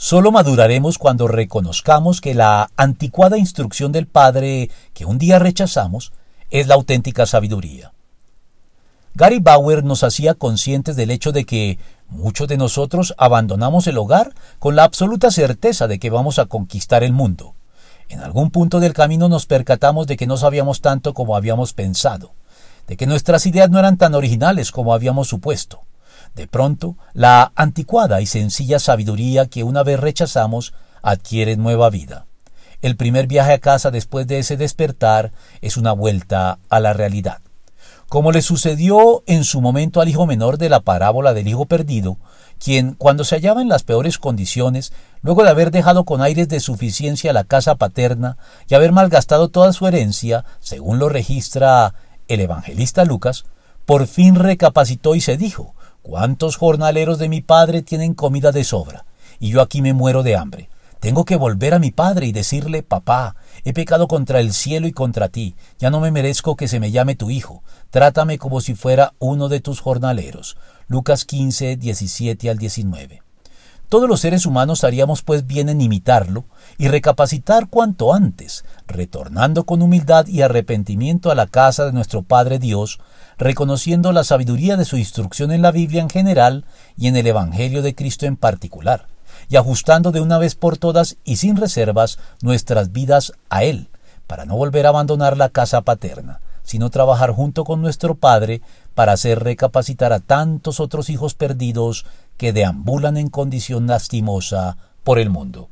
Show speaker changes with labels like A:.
A: Solo maduraremos cuando reconozcamos que la anticuada instrucción del Padre que un día rechazamos es la auténtica sabiduría. Gary Bauer nos hacía conscientes del hecho de que muchos de nosotros abandonamos el hogar con la absoluta certeza de que vamos a conquistar el mundo. En algún punto del camino nos percatamos de que no sabíamos tanto como habíamos pensado, de que nuestras ideas no eran tan originales como habíamos supuesto. De pronto, la anticuada y sencilla sabiduría que una vez rechazamos adquiere nueva vida. El primer viaje a casa después de ese despertar es una vuelta a la realidad. Como le sucedió en su momento al hijo menor de la parábola del hijo perdido, quien, cuando se hallaba en las peores condiciones, luego de haber dejado con aires de suficiencia la casa paterna y haber malgastado toda su herencia, según lo registra el evangelista Lucas, por fin recapacitó y se dijo ¿Cuántos jornaleros de mi padre tienen comida de sobra? Y yo aquí me muero de hambre. Tengo que volver a mi padre y decirle, papá, he pecado contra el cielo y contra ti, ya no me merezco que se me llame tu hijo, trátame como si fuera uno de tus jornaleros. Lucas 15, 17 al 19. Todos los seres humanos haríamos pues bien en imitarlo y recapacitar cuanto antes, retornando con humildad y arrepentimiento a la casa de nuestro Padre Dios, reconociendo la sabiduría de su instrucción en la Biblia en general y en el Evangelio de Cristo en particular, y ajustando de una vez por todas y sin reservas nuestras vidas a Él, para no volver a abandonar la casa paterna, sino trabajar junto con nuestro Padre para hacer recapacitar a tantos otros hijos perdidos que deambulan en condición lastimosa por el mundo.